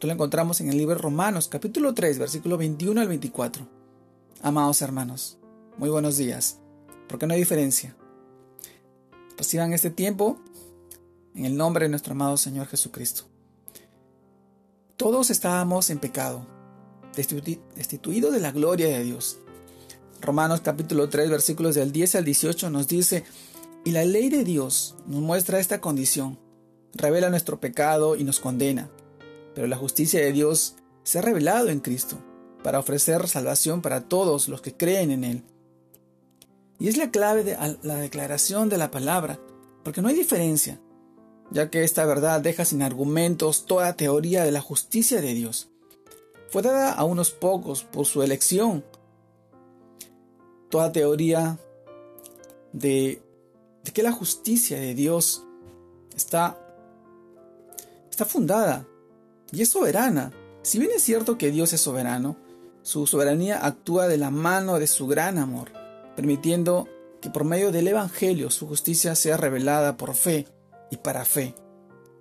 Esto lo encontramos en el libro Romanos, capítulo 3, versículo 21 al 24. Amados hermanos, muy buenos días, porque no hay diferencia. Reciban este tiempo en el nombre de nuestro amado Señor Jesucristo. Todos estábamos en pecado, destituidos de la gloria de Dios. Romanos capítulo 3 versículos del 10 al 18 nos dice, y la ley de Dios nos muestra esta condición, revela nuestro pecado y nos condena, pero la justicia de Dios se ha revelado en Cristo, para ofrecer salvación para todos los que creen en Él. Y es la clave de la declaración de la palabra, porque no hay diferencia, ya que esta verdad deja sin argumentos toda teoría de la justicia de Dios. Fue dada a unos pocos por su elección, toda teoría de, que la justicia de Dios está, está fundada y es soberana. Si bien es cierto que Dios es soberano, su soberanía actúa de la mano de su gran amor, permitiendo que por medio del Evangelio su justicia sea revelada por fe y para fe.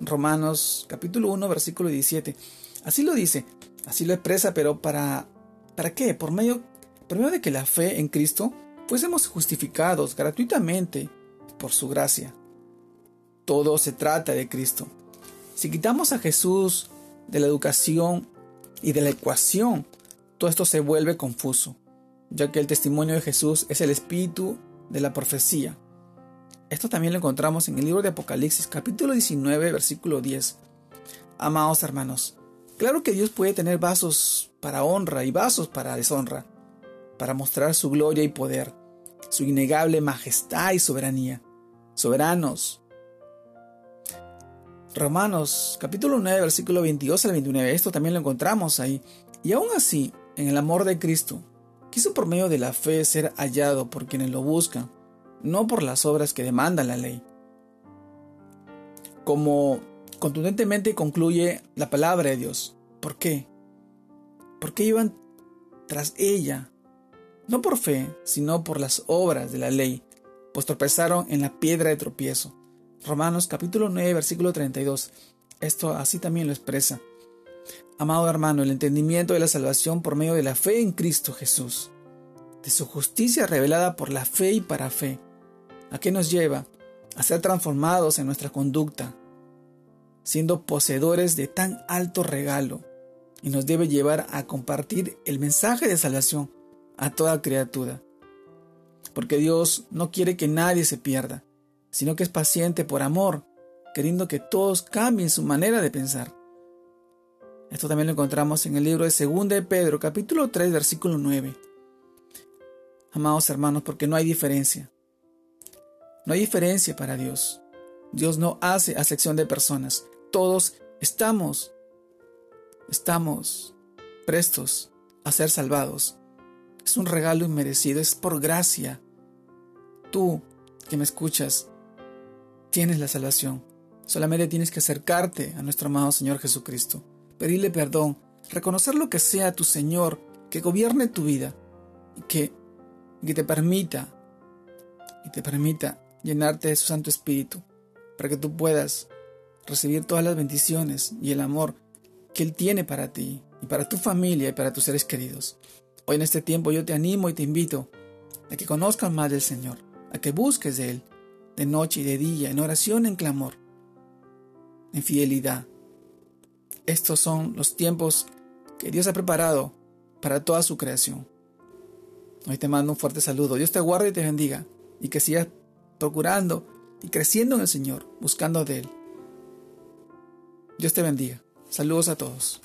Romanos capítulo 1 versículo 17. Así lo dice, así lo expresa, pero para ¿para qué? Por medio por medio de que la fe en Cristo fuésemos justificados gratuitamente por su gracia. Todo se trata de Cristo. Si quitamos a Jesús de la educación y de la ecuación, todo esto se vuelve confuso, ya que el testimonio de Jesús es el espíritu de la profecía. Esto también lo encontramos en el libro de Apocalipsis capítulo 19 versículo 10. Amados hermanos, claro que Dios puede tener vasos para honra y vasos para deshonra, para mostrar su gloria y poder, su innegable majestad y soberanía. Soberanos. Romanos capítulo 9 versículo 22 al 29, esto también lo encontramos ahí. Y aún así, en el amor de Cristo, quiso por medio de la fe ser hallado por quienes lo buscan, no por las obras que demanda la ley. Como contundentemente concluye la palabra de Dios. ¿Por qué? Porque iban tras ella no por fe, sino por las obras de la ley, pues tropezaron en la piedra de tropiezo. Romanos capítulo 9, versículo 32. Esto así también lo expresa. Amado hermano, el entendimiento de la salvación por medio de la fe en Cristo Jesús, de su justicia revelada por la fe y para fe, ¿a qué nos lleva? A ser transformados en nuestra conducta, siendo poseedores de tan alto regalo, y nos debe llevar a compartir el mensaje de salvación a toda criatura. Porque Dios no quiere que nadie se pierda, sino que es paciente por amor, queriendo que todos cambien su manera de pensar. Esto también lo encontramos en el libro de 2 de Pedro, capítulo 3, versículo 9. Amados hermanos, porque no hay diferencia. No hay diferencia para Dios. Dios no hace acepción de personas. Todos estamos, estamos prestos a ser salvados. Es un regalo inmerecido, es por gracia. Tú que me escuchas, tienes la salvación. Solamente tienes que acercarte a nuestro amado Señor Jesucristo, pedirle perdón, reconocer lo que sea tu Señor, que gobierne tu vida y que, te permita y te permita llenarte de su Santo Espíritu para que tú puedas recibir todas las bendiciones y el amor que Él tiene para ti y para tu familia y para tus seres queridos. Hoy en este tiempo yo te animo y te invito a que conozcas más del Señor, a que busques de Él, de noche y de día, en oración, en clamor, en fidelidad. Estos son los tiempos que Dios ha preparado para toda su creación. Hoy te mando un fuerte saludo. Dios te guarde y te bendiga y que sigas procurando y creciendo en el Señor, buscando de Él. Dios te bendiga. Saludos a todos.